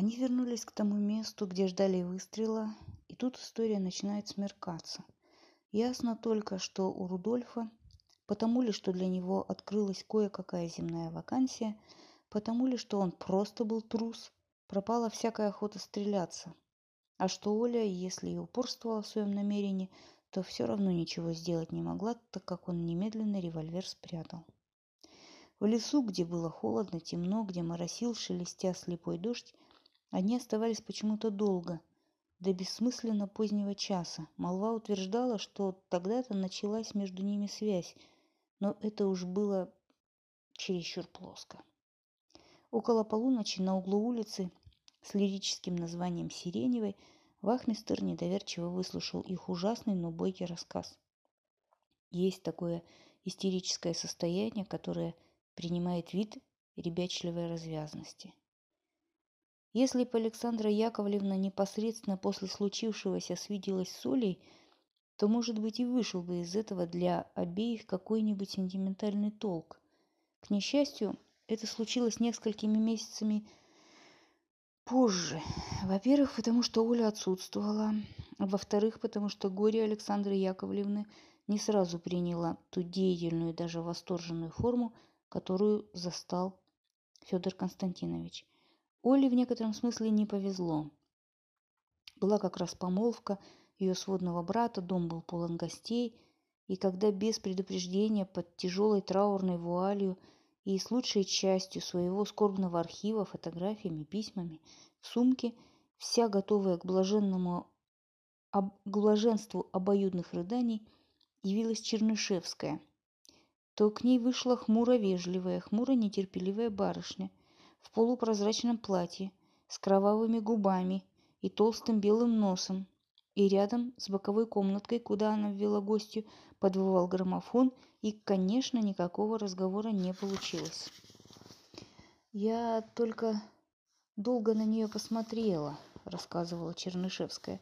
Они вернулись к тому месту, где ждали выстрела, и тут история начинает смеркаться. Ясно только, что у Рудольфа, потому ли, что для него открылась кое-какая земная вакансия, потому ли, что он просто был трус, пропала всякая охота стреляться. А что Оля, если и упорствовала в своем намерении, то все равно ничего сделать не могла, так как он немедленно револьвер спрятал. В лесу, где было холодно, темно, где моросил, шелестя слепой дождь, они оставались почему-то долго, до бессмысленно позднего часа. Молва утверждала, что тогда-то началась между ними связь, но это уж было чересчур плоско. Около полуночи на углу улицы с лирическим названием «Сиреневой» Вахмистер недоверчиво выслушал их ужасный, но бойкий рассказ. Есть такое истерическое состояние, которое принимает вид ребячливой развязности. Если бы Александра Яковлевна непосредственно после случившегося свиделась с Олей, то, может быть, и вышел бы из этого для обеих какой-нибудь сентиментальный толк. К несчастью, это случилось несколькими месяцами позже. Во-первых, потому что Оля отсутствовала. Во-вторых, потому что горе Александры Яковлевны не сразу приняла ту деятельную и даже восторженную форму, которую застал Федор Константинович. Оле в некотором смысле не повезло. Была как раз помолвка ее сводного брата, дом был полон гостей, и когда без предупреждения под тяжелой траурной вуалью – и с лучшей частью своего скорбного архива, фотографиями, письмами, в сумке, вся готовая к блаженному об, к блаженству обоюдных рыданий, явилась Чернышевская, то к ней вышла хмуро-вежливая, хмуро-нетерпеливая барышня в полупрозрачном платье, с кровавыми губами и толстым белым носом, и рядом с боковой комнаткой, куда она ввела гостью, подвывал граммофон, и, конечно, никакого разговора не получилось. «Я только долго на нее посмотрела», – рассказывала Чернышевская,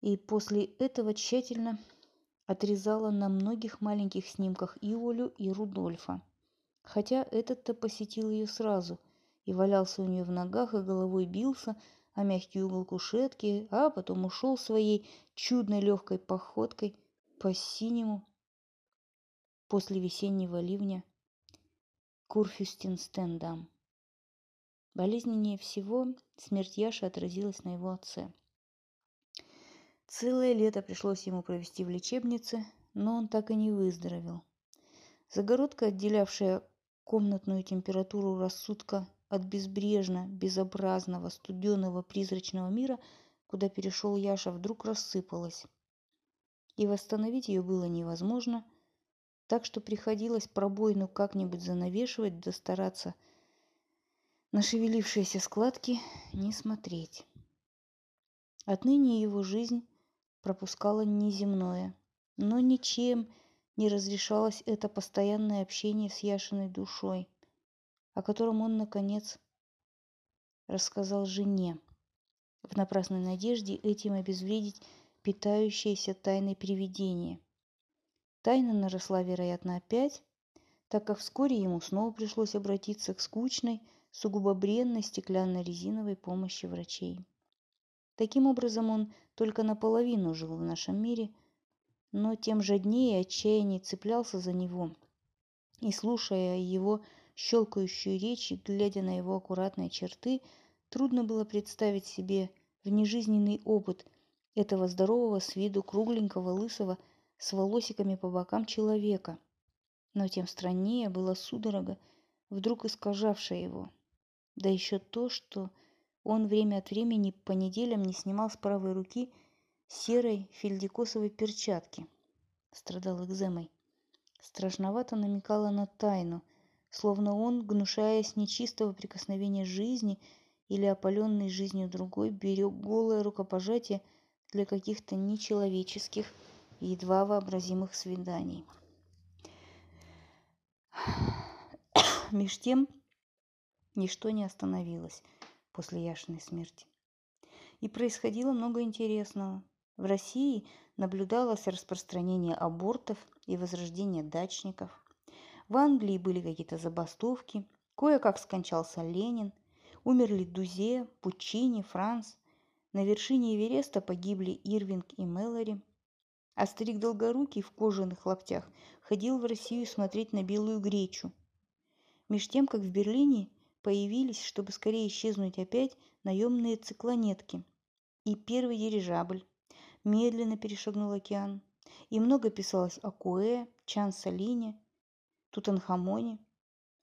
и после этого тщательно отрезала на многих маленьких снимках и Олю, и Рудольфа. Хотя этот-то посетил ее сразу и валялся у нее в ногах, и головой бился – а мягкий угол кушетки, а потом ушел своей чудной легкой походкой по синему после весеннего ливня Курфюстенстендам. Болезненнее всего смерть Яши отразилась на его отце. Целое лето пришлось ему провести в лечебнице, но он так и не выздоровел. Загородка, отделявшая комнатную температуру рассудка от безбрежно, безобразного, студенного, призрачного мира, куда перешел Яша, вдруг рассыпалась. И восстановить ее было невозможно, так что приходилось пробойну как-нибудь занавешивать, да стараться на шевелившиеся складки не смотреть. Отныне его жизнь пропускала неземное, но ничем не разрешалось это постоянное общение с Яшиной душой – о котором он, наконец, рассказал жене, в напрасной надежде этим обезвредить питающееся тайной привидение. Тайна наросла, вероятно, опять, так как вскоре ему снова пришлось обратиться к скучной, сугубо бренной стеклянно-резиновой помощи врачей. Таким образом, он только наполовину жил в нашем мире, но тем жаднее и отчаяннее цеплялся за него, и, слушая его щелкающую речь и глядя на его аккуратные черты, трудно было представить себе внежизненный опыт этого здорового с виду кругленького лысого с волосиками по бокам человека. Но тем страннее была судорога, вдруг искажавшая его. Да еще то, что он время от времени по неделям не снимал с правой руки серой фельдикосовой перчатки. Страдал экземой. Страшновато намекала на тайну, словно он, гнушаясь нечистого прикосновения жизни или опаленной жизнью другой, берег голое рукопожатие для каких-то нечеловеческих и едва вообразимых свиданий. Меж тем ничто не остановилось после Яшиной смерти. И происходило много интересного. В России наблюдалось распространение абортов и возрождение дачников. В Англии были какие-то забастовки, кое-как скончался Ленин. Умерли Дузе, Пучини, Франц. На вершине Эвереста погибли Ирвинг и Мэлори. А старик Долгорукий в кожаных лаптях ходил в Россию смотреть на белую гречу. Меж тем, как в Берлине появились, чтобы скорее исчезнуть опять, наемные циклонетки. И первый дирижабль медленно перешагнул океан. И много писалось о Куэ, Чан Салине, Тутанхамоне.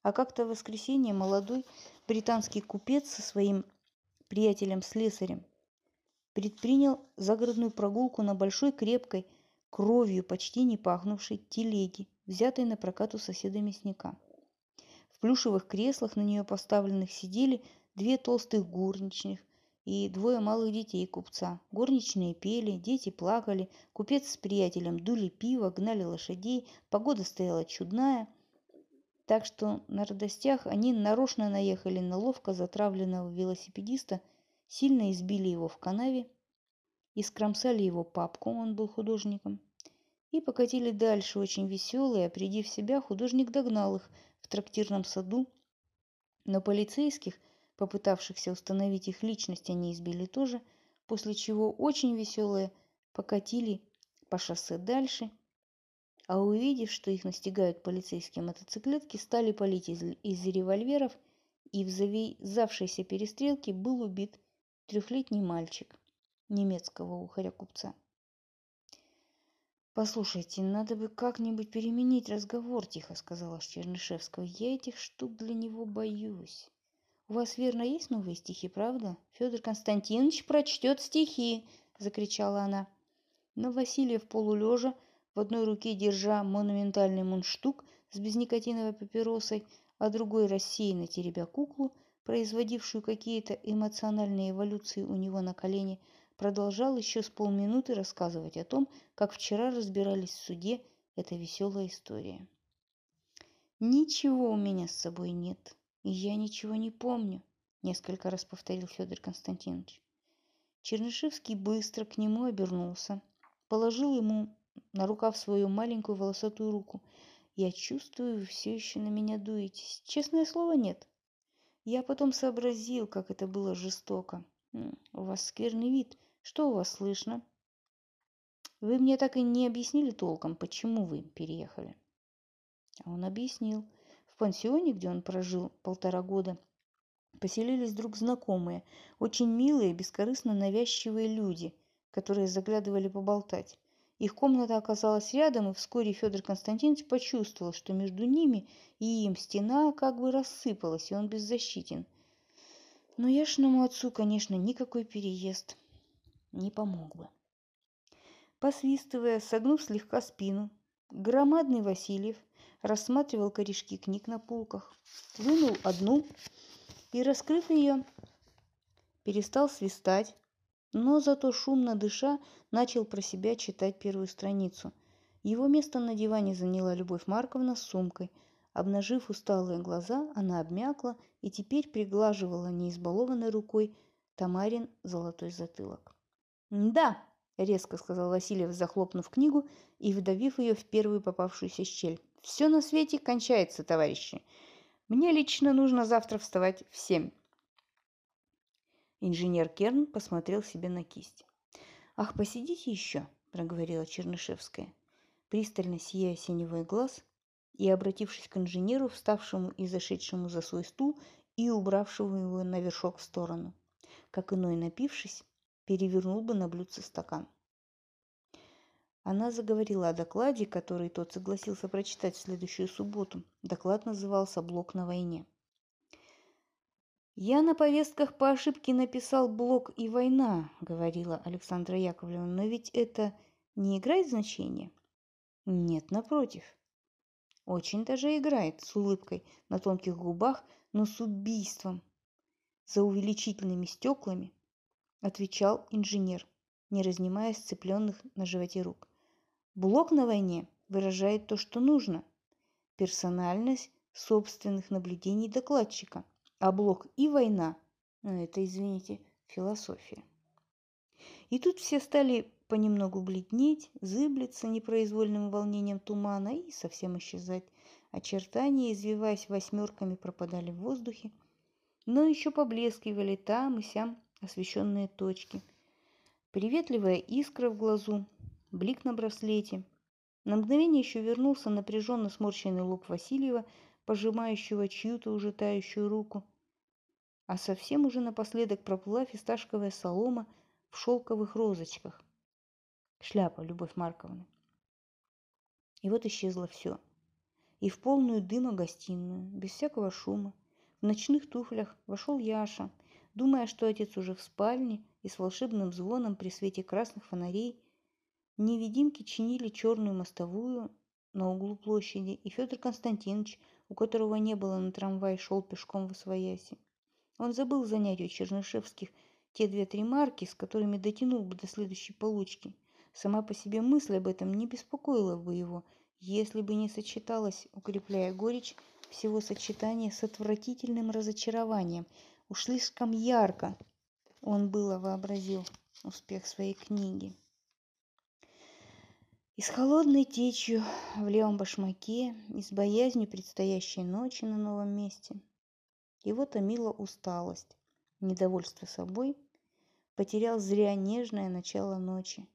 А как-то в воскресенье молодой британский купец со своим приятелем-слесарем предпринял загородную прогулку на большой крепкой, кровью почти не пахнувшей телеге, взятой на прокат у соседа мясника. В плюшевых креслах на нее поставленных сидели две толстых горничных и двое малых детей купца. Горничные пели, дети плакали, купец с приятелем дули пиво, гнали лошадей, погода стояла чудная. Так что на радостях они нарочно наехали на ловко затравленного велосипедиста, сильно избили его в канаве и скромсали его папку, он был художником, и покатили дальше очень веселые, а приди в себя, художник догнал их – трактирном саду, но полицейских, попытавшихся установить их личность, они избили тоже, после чего очень веселые покатили по шоссе дальше, а увидев, что их настигают полицейские мотоциклетки, стали палить из, из револьверов, и в завязавшейся перестрелке был убит трехлетний мальчик немецкого ухаря-купца. «Послушайте, надо бы как-нибудь переменить разговор», – тихо сказала Чернышевского. «Я этих штук для него боюсь». «У вас, верно, есть новые стихи, правда?» «Федор Константинович прочтет стихи!» – закричала она. Но Васильев полулежа, в одной руке держа монументальный мундштук с безникотиновой папиросой, а другой рассеянно теребя куклу, производившую какие-то эмоциональные эволюции у него на колене, продолжал еще с полминуты рассказывать о том, как вчера разбирались в суде эта веселая история. «Ничего у меня с собой нет, и я ничего не помню», – несколько раз повторил Федор Константинович. Чернышевский быстро к нему обернулся, положил ему на рукав свою маленькую волосатую руку. «Я чувствую, вы все еще на меня дуетесь. Честное слово, нет. Я потом сообразил, как это было жестоко. У вас скверный вид. Что у вас слышно? Вы мне так и не объяснили толком, почему вы переехали. А он объяснил. В пансионе, где он прожил полтора года, поселились вдруг знакомые, очень милые, бескорыстно навязчивые люди, которые заглядывали поболтать. Их комната оказалась рядом, и вскоре Федор Константинович почувствовал, что между ними и им стена как бы рассыпалась, и он беззащитен. Но яшному отцу, конечно, никакой переезд не помог бы. Посвистывая, согнув слегка спину, громадный Васильев рассматривал корешки книг на полках, вынул одну и, раскрыв ее, перестал свистать, но зато шумно дыша начал про себя читать первую страницу. Его место на диване заняла Любовь Марковна с сумкой. Обнажив усталые глаза, она обмякла и теперь приглаживала неизбалованной рукой Тамарин золотой затылок. «Да», – резко сказал Васильев, захлопнув книгу и вдавив ее в первую попавшуюся щель. «Все на свете кончается, товарищи. Мне лично нужно завтра вставать в семь». Инженер Керн посмотрел себе на кисть. «Ах, посидите еще», – проговорила Чернышевская, пристально сияя синевой глаз и, обратившись к инженеру, вставшему и зашедшему за свой стул и убравшему его на вершок в сторону. Как иной напившись, перевернул бы на блюдце стакан. Она заговорила о докладе, который тот согласился прочитать в следующую субботу. Доклад назывался «Блок на войне». «Я на повестках по ошибке написал «Блок и война», — говорила Александра Яковлевна, «но ведь это не играет значения?» «Нет, напротив. Очень даже играет, с улыбкой на тонких губах, но с убийством, за увеличительными стеклами, отвечал инженер, не разнимая сцепленных на животе рук. Блок на войне выражает то, что нужно. Персональность собственных наблюдений докладчика. Блок и война ну, – это, извините, философия. И тут все стали понемногу бледнеть, зыблиться непроизвольным волнением тумана и совсем исчезать. Очертания, извиваясь восьмерками, пропадали в воздухе. но еще поблескивали там и сям освещенные точки. Приветливая искра в глазу, блик на браслете. На мгновение еще вернулся напряженно сморщенный лоб Васильева, пожимающего чью-то уже тающую руку. А совсем уже напоследок проплыла фисташковая солома в шелковых розочках. Шляпа Любовь Марковна. И вот исчезло все. И в полную дыма гостиную, без всякого шума, в ночных туфлях вошел Яша, думая, что отец уже в спальне и с волшебным звоном при свете красных фонарей невидимки чинили черную мостовую на углу площади, и Федор Константинович, у которого не было на трамвай, шел пешком в Освояси. Он забыл занять у Чернышевских те две-три марки, с которыми дотянул бы до следующей получки. Сама по себе мысль об этом не беспокоила бы его, если бы не сочеталась, укрепляя горечь, всего сочетания с отвратительным разочарованием. Уж слишком ярко он было вообразил успех своей книги. И с холодной течью в левом башмаке, и с боязнью предстоящей ночи на новом месте. Его томила усталость, недовольство собой, потерял зря нежное начало ночи.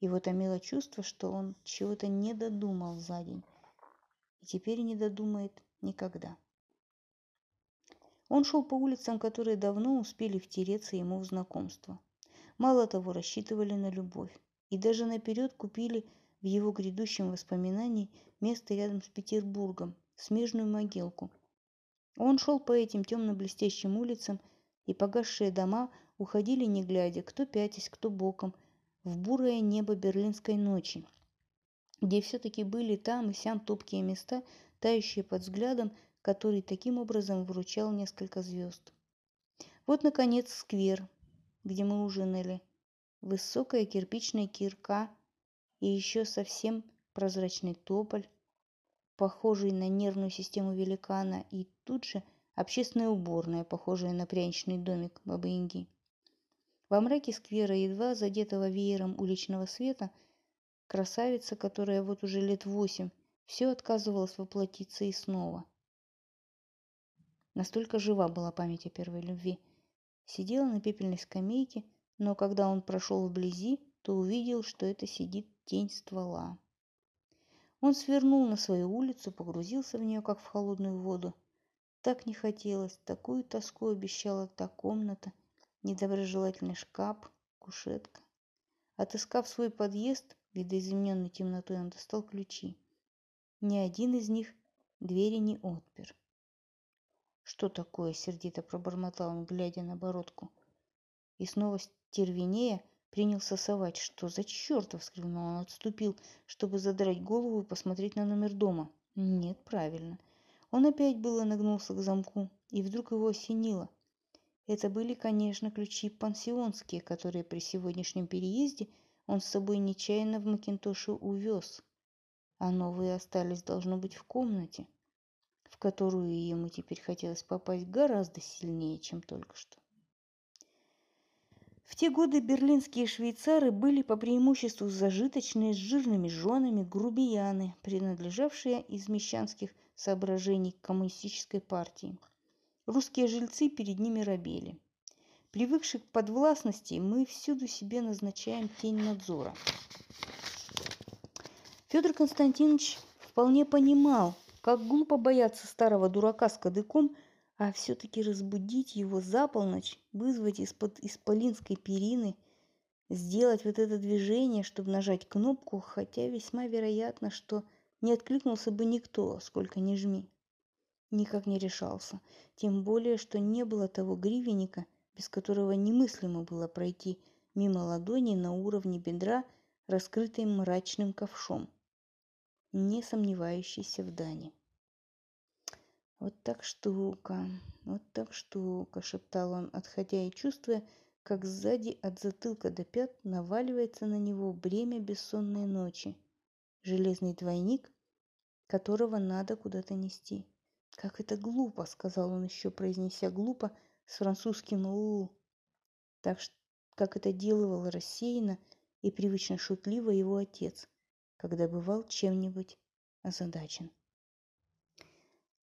Его томило чувство, что он чего-то не додумал за день, и теперь не додумает никогда. Он шел по улицам, которые давно успели втереться ему в знакомство. Мало того, рассчитывали на любовь. И даже наперед купили в его грядущем воспоминании место рядом с Петербургом, смежную могилку. Он шел по этим темно-блестящим улицам, и погасшие дома уходили не глядя, кто пятясь, кто боком, в бурое небо берлинской ночи, где все-таки были там и сям топкие места, тающие под взглядом, который таким образом выручал несколько звезд. Вот, наконец, сквер, где мы ужинали. Высокая кирпичная кирка и еще совсем прозрачный тополь, похожий на нервную систему великана, и тут же общественная уборная, похожая на пряничный домик Бабы-Яги. Во мраке сквера, едва задетого веером уличного света, красавица, которая вот уже лет восемь все отказывалась воплотиться и снова. Настолько жива была память о первой любви. Сидела на пепельной скамейке, но когда он прошел вблизи, то увидел, что это сидит тень ствола. Он свернул на свою улицу, погрузился в нее, как в холодную воду. Так не хотелось, такую тоску обещала та комната, недоброжелательный шкаф, кушетка. Отыскав свой подъезд, видоизмененный темнотой, он достал ключи. Ни один из них двери не отпер. «Что такое?» – сердито пробормотал он, глядя на бородку. И снова стервенея принялся совать. «Что за черт?» – вскрикнул он, отступил, чтобы задрать голову и посмотреть на номер дома. «Нет, правильно». Он опять было нагнулся к замку, и вдруг его осенило. Это были, конечно, ключи пансионские, которые при сегодняшнем переезде он с собой нечаянно в Макинтоше увез а новые остались, должно быть, в комнате, в которую ему теперь хотелось попасть гораздо сильнее, чем только что. В те годы берлинские швейцары были по преимуществу зажиточные, с жирными женами, грубияны, принадлежавшие из мещанских соображений к коммунистической партии. Русские жильцы перед ними робели. Привыкших к подвластности, мы всюду себе назначаем тень надзора. Федор Константинович вполне понимал, как глупо бояться старого дурака с кадыком, а все-таки разбудить его за полночь, вызвать из-под исполинской перины, сделать вот это движение, чтобы нажать кнопку, хотя весьма вероятно, что не откликнулся бы никто, сколько ни жми. Никак не решался, тем более, что не было того гривенника, без которого немыслимо было пройти мимо ладони на уровне бедра, раскрытой мрачным ковшом не сомневающийся в Дане. «Вот так штука, вот так штука», — шептал он, отходя и чувствуя, как сзади от затылка до пят наваливается на него бремя бессонной ночи, железный двойник, которого надо куда-то нести. «Как это глупо!» — сказал он еще, произнеся глупо с французским «у». Так как это делал рассеянно и привычно шутливо его отец — когда бывал чем-нибудь озадачен.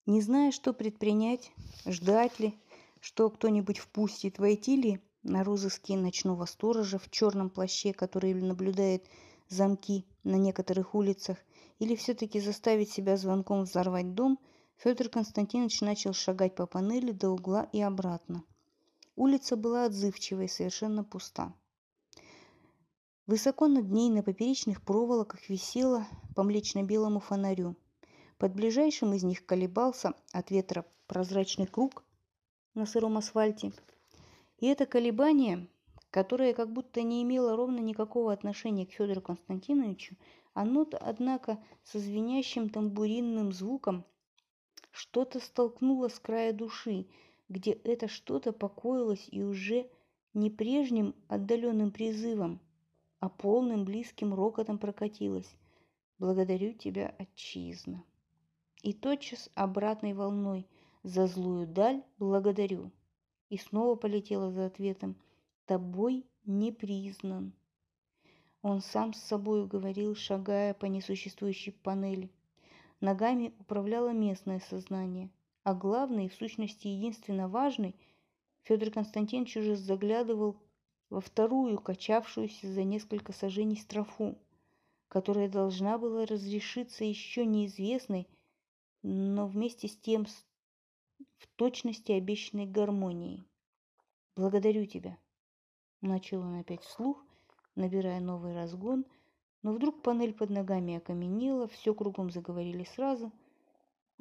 Не зная, что предпринять, ждать ли, что кто-нибудь впустит, войти ли на розыске ночного сторожа в черном плаще, который наблюдает замки на некоторых улицах, или все-таки заставить себя звонком взорвать дом, Федор Константинович начал шагать по панели до угла и обратно. Улица была отзывчива и совершенно пуста. Высоко над ней на поперечных проволоках висела по млечно-белому фонарю. Под ближайшим из них колебался от ветра прозрачный круг на сыром асфальте. И это колебание, которое как будто не имело ровно никакого отношения к Федору Константиновичу, оно, однако, со звенящим тамбуринным звуком что-то столкнуло с края души, где это что-то покоилось и уже не прежним отдаленным призывом, а полным близким рокотом прокатилась. «Благодарю тебя, отчизна!» И тотчас обратной волной «За злую даль благодарю!» И снова полетела за ответом «Тобой не признан!» Он сам с собой говорил, шагая по несуществующей панели. Ногами управляло местное сознание, а главный, в сущности единственно важный, Федор Константинович уже заглядывал во вторую, качавшуюся за несколько сажений строфу, которая должна была разрешиться еще неизвестной, но вместе с тем в точности обещанной гармонией. «Благодарю тебя», — начал он опять вслух, набирая новый разгон, но вдруг панель под ногами окаменела, все кругом заговорили сразу,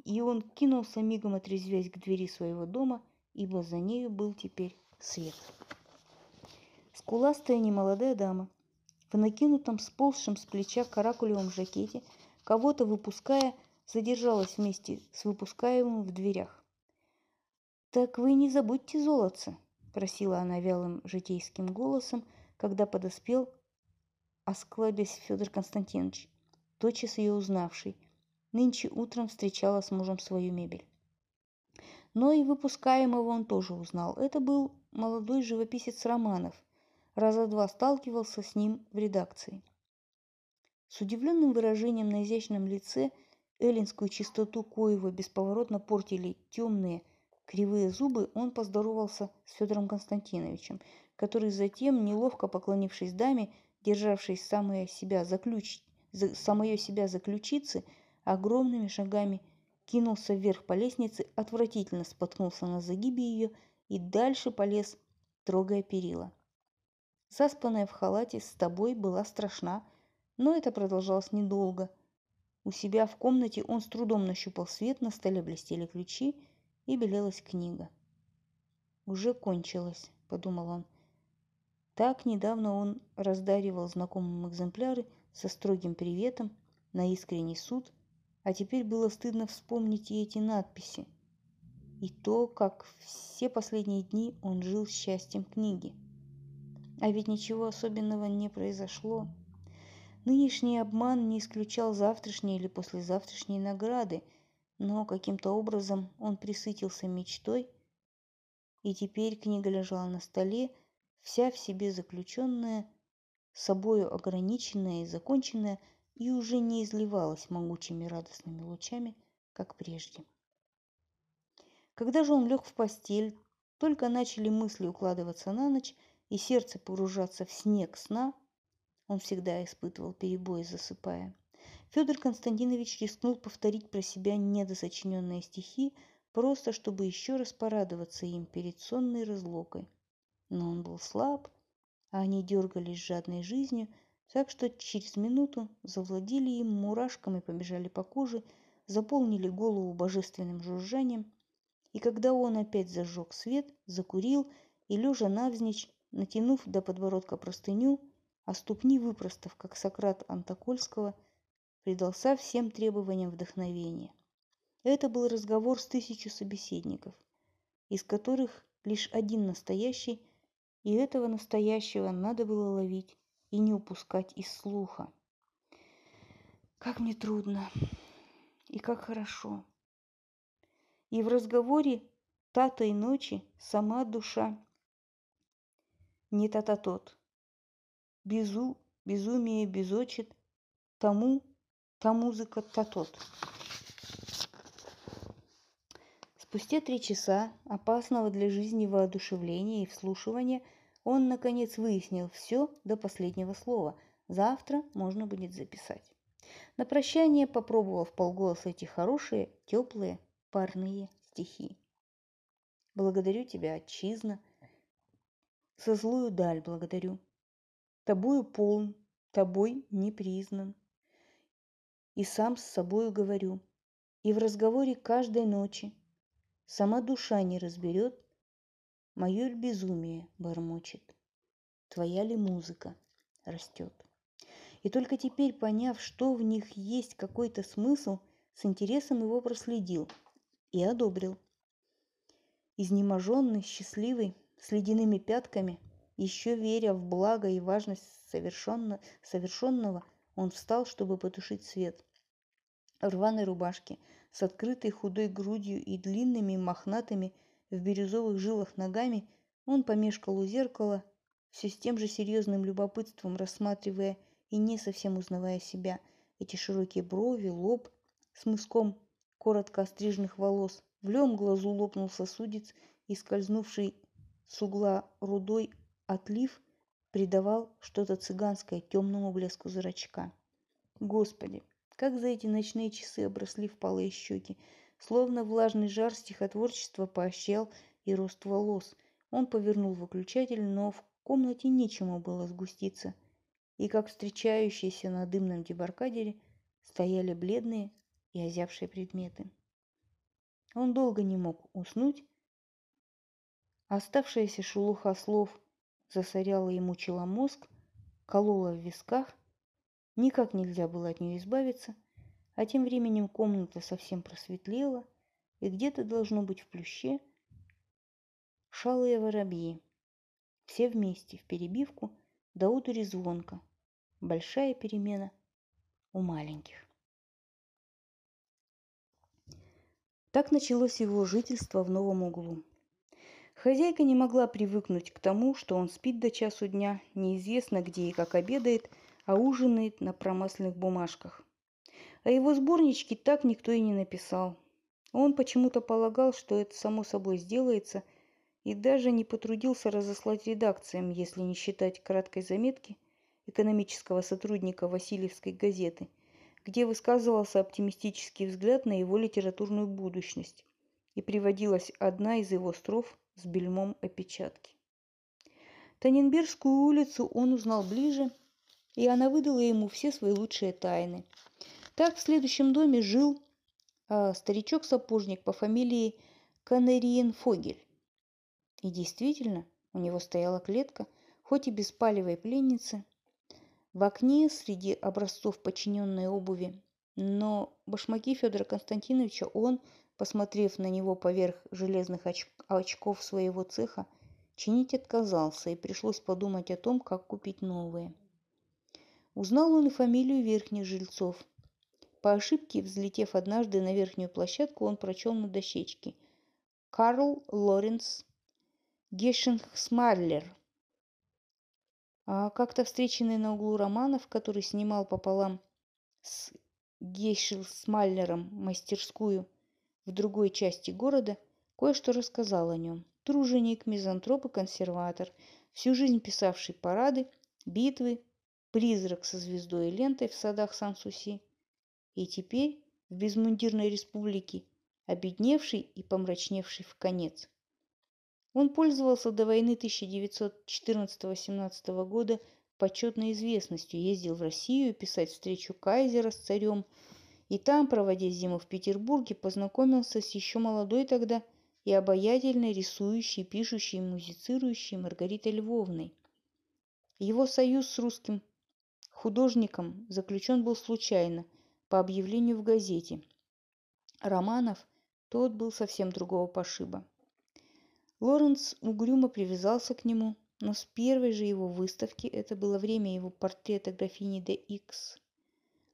и он кинулся мигом отрезвясь к двери своего дома, ибо за нею был теперь свет. Скуластая немолодая дама в накинутом сползшем с плеча каракулевом жакете, кого-то выпуская, задержалась вместе с выпускаемым в дверях. «Так вы не забудьте золотце», – просила она вялым житейским голосом, когда подоспел, осклабясь Федор Константинович, тотчас ее узнавший. Нынче утром встречала с мужем свою мебель. Но и выпускаемого он тоже узнал. Это был молодой живописец Романов, раза два сталкивался с ним в редакции. С удивленным выражением на изящном лице эллинскую чистоту коего бесповоротно портили темные кривые зубы, он поздоровался с Федором Константиновичем, который затем, неловко поклонившись даме, державшей самое себя за ключ, за, самое себя за огромными шагами кинулся вверх по лестнице, отвратительно споткнулся на загибе ее и дальше полез, трогая перила. Заспанная в халате с тобой была страшна, но это продолжалось недолго. У себя в комнате он с трудом нащупал свет, на столе блестели ключи, и белелась книга. «Уже кончилось», — подумал он. Так недавно он раздаривал знакомым экземпляры со строгим приветом на искренний суд, а теперь было стыдно вспомнить и эти надписи, и то, как все последние дни он жил счастьем книги. А ведь ничего особенного не произошло. Нынешний обман не исключал завтрашней или послезавтрашней награды, но каким-то образом он присытился мечтой, и теперь книга лежала на столе, вся в себе заключенная, собою ограниченная и законченная, и уже не изливалась могучими радостными лучами, как прежде. Когда же он лег в постель, только начали мысли укладываться на ночь, и сердце погружаться в снег сна, он всегда испытывал перебои, засыпая. Федор Константинович рискнул повторить про себя недосочиненные стихи, просто чтобы еще раз порадоваться им перед сонной разлукой. Но он был слаб, а они дергались жадной жизнью, так что через минуту завладели им мурашками, побежали по коже, заполнили голову божественным жужжанием, и когда он опять зажег свет, закурил и, лежа навзничь, натянув до подбородка простыню, а ступни выпростав, как Сократ Антокольского, предался всем требованиям вдохновения. Это был разговор с тысячу собеседников, из которых лишь один настоящий, и этого настоящего надо было ловить и не упускать из слуха. Как мне трудно и как хорошо. И в разговоре татой ночи сама душа не та-та-тот. Безу, безумие безочит, тому, та музыка та-тот. Спустя три часа опасного для жизни воодушевления и вслушивания он, наконец, выяснил все до последнего слова. Завтра можно будет записать. На прощание попробовал в полголоса эти хорошие, теплые, парные стихи. Благодарю тебя, отчизна, со злую даль благодарю. Тобою полн, тобой не признан. И сам с собою говорю, и в разговоре каждой ночи Сама душа не разберет, мое ли безумие бормочет, твоя ли музыка растет. И только теперь, поняв, что в них есть какой-то смысл, с интересом его проследил и одобрил. Изнеможенный, счастливый, с ледяными пятками, еще веря в благо и важность совершенно, совершенного, он встал, чтобы потушить свет. В рваной рубашке, с открытой худой грудью и длинными мохнатыми в бирюзовых жилах ногами, он помешкал у зеркала, все с тем же серьезным любопытством рассматривая и не совсем узнавая себя, эти широкие брови, лоб с мыском коротко остриженных волос. В лем глазу лопнул сосудец, и скользнувший с угла рудой отлив придавал что-то цыганское темному блеску зрачка. Господи, как за эти ночные часы обросли впалые щеки, словно влажный жар стихотворчества поощрял и рост волос. Он повернул выключатель, но в комнате нечему было сгуститься – и как встречающиеся на дымном дебаркадере стояли бледные и озявшие предметы. Он долго не мог уснуть. Оставшаяся шелуха слов засоряла и мучила мозг, колола в висках. Никак нельзя было от нее избавиться, а тем временем комната совсем просветлела, и где-то должно быть в плюще шалые воробьи. Все вместе, в перебивку, до удури звонко, большая перемена у маленьких. Так началось его жительство в новом углу. Хозяйка не могла привыкнуть к тому, что он спит до часу дня, неизвестно где и как обедает, а ужинает на промасленных бумажках. А его сборнички так никто и не написал. Он почему-то полагал, что это само собой сделается, и даже не потрудился разослать редакциям, если не считать краткой заметки – экономического сотрудника Васильевской газеты, где высказывался оптимистический взгляд на его литературную будущность и приводилась одна из его строф с бельмом опечатки. Таненбергскую улицу он узнал ближе, и она выдала ему все свои лучшие тайны. Так в следующем доме жил а, старичок-сапожник по фамилии Канариенфогель. И действительно, у него стояла клетка, хоть и без палевой пленницы, в окне среди образцов подчиненной обуви, но башмаки Федора Константиновича он, посмотрев на него поверх железных оч- очков своего цеха, чинить отказался, и пришлось подумать о том, как купить новые. Узнал он и фамилию верхних жильцов. По ошибке, взлетев однажды на верхнюю площадку, он прочел на дощечке «Карл Лоренц Гешенхсмарлер, а как-то встреченный на углу Романов, который снимал пополам с Гейшил Смальнером мастерскую в другой части города, кое-что рассказал о нем. Труженик, мизантроп и консерватор, всю жизнь писавший парады, битвы, призрак со звездой и лентой в садах Сан-Суси. И теперь в безмундирной республике, обедневший и помрачневший в конец – он пользовался до войны 1914-18 года почетной известностью, ездил в Россию писать встречу кайзера с царем, и там, проводя зиму в Петербурге, познакомился с еще молодой тогда и обаятельной рисующей, пишущей, музицирующей Маргаритой Львовной. Его союз с русским художником заключен был случайно, по объявлению в газете. Романов, тот был совсем другого пошиба. Лоренс угрюмо привязался к нему, но с первой же его выставки, это было время его портрета графини де Икс,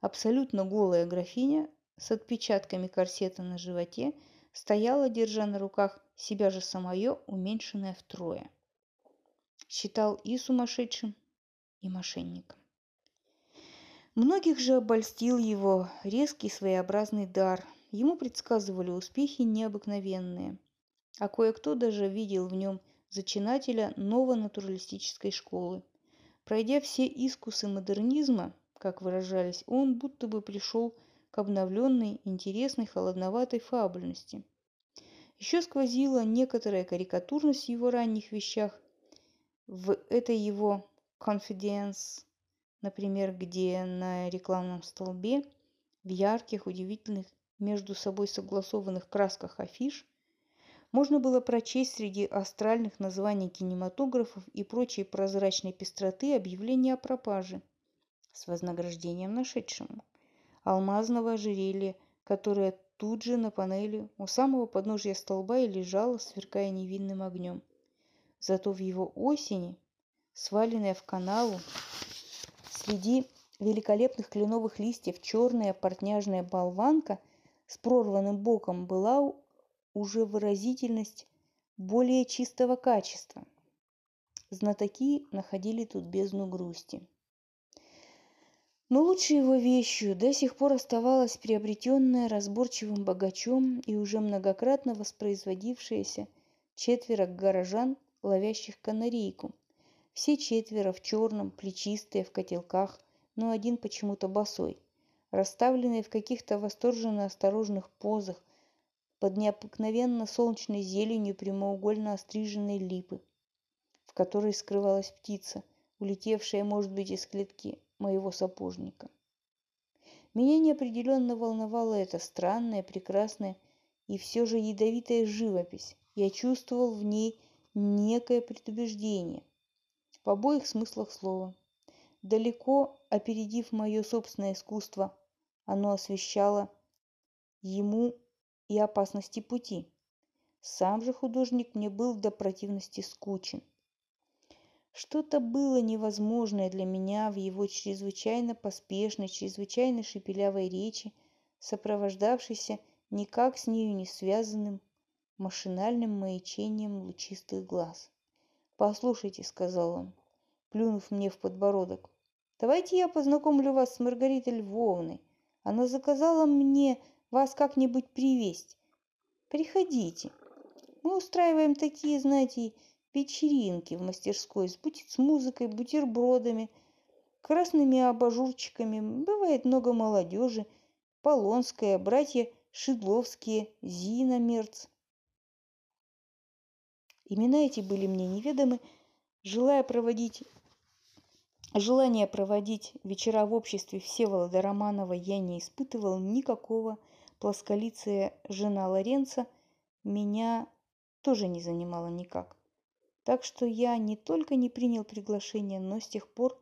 абсолютно голая графиня с отпечатками корсета на животе стояла, держа на руках себя же самое, уменьшенное втрое. Считал и сумасшедшим, и мошенником. Многих же обольстил его резкий своеобразный дар, ему предсказывали успехи необыкновенные, а кое-кто даже видел в нем зачинателя новонатуралистической школы. Пройдя все искусы модернизма, как выражались, он будто бы пришел к обновленной, интересной, холодноватой фабульности. Еще сквозила некоторая карикатурность в его ранних вещах, в этой его «Confidence», например, где на рекламном столбе в ярких, удивительных, между собой согласованных красках афиш можно было прочесть среди астральных названий кинематографов и прочей прозрачной пестроты объявление о пропаже с вознаграждением нашедшему. Алмазного ожерелья, которое тут же на панели у самого подножия столба и лежало, сверкая невинным огнем. Зато в его осени, сваленная в канаву, среди великолепных кленовых листьев черная портняжная болванка с прорванным боком была уже выразительность более чистого качества. Знатоки находили тут бездну грусти. Но лучшей его вещью до сих пор оставалась приобретенная разборчивым богачом и уже многократно воспроизводившаяся четверо горожан, ловящих канарейку. Все четверо в черном, плечистые, в котелках, но один почему-то босой, расставленные в каких-то восторженно осторожных позах под необыкновенно солнечной зеленью прямоугольно остриженной липы, в которой скрывалась птица, улетевшая, может быть, из клетки моего сапожника. Меня неопределенно волновала эта странная, прекрасная и все же ядовитая живопись. Я чувствовал в ней некое предубеждение в обоих смыслах слова. Далеко опередив мое собственное искусство, оно освещало ему и опасности пути. Сам же художник мне был до противности скучен. Что-то было невозможное для меня в его чрезвычайно поспешной, чрезвычайно шепелявой речи, сопровождавшейся никак с нею не связанным машинальным маячением лучистых глаз. «Послушайте», — сказал он, плюнув мне в подбородок, — «давайте я познакомлю вас с Маргаритой Львовной. Она заказала мне вас как-нибудь привезть. Приходите. Мы устраиваем такие, знаете, вечеринки в мастерской с, музыкой, бутербродами, красными абажурчиками. Бывает много молодежи. Полонская, братья Шедловские, Зина Мерц. Имена эти были мне неведомы, желая проводить Желание проводить вечера в обществе Всеволода Романова я не испытывал никакого. Плосколицая жена Лоренца меня тоже не занимала никак. Так что я не только не принял приглашение, но с тех пор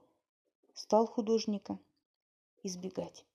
стал художника избегать.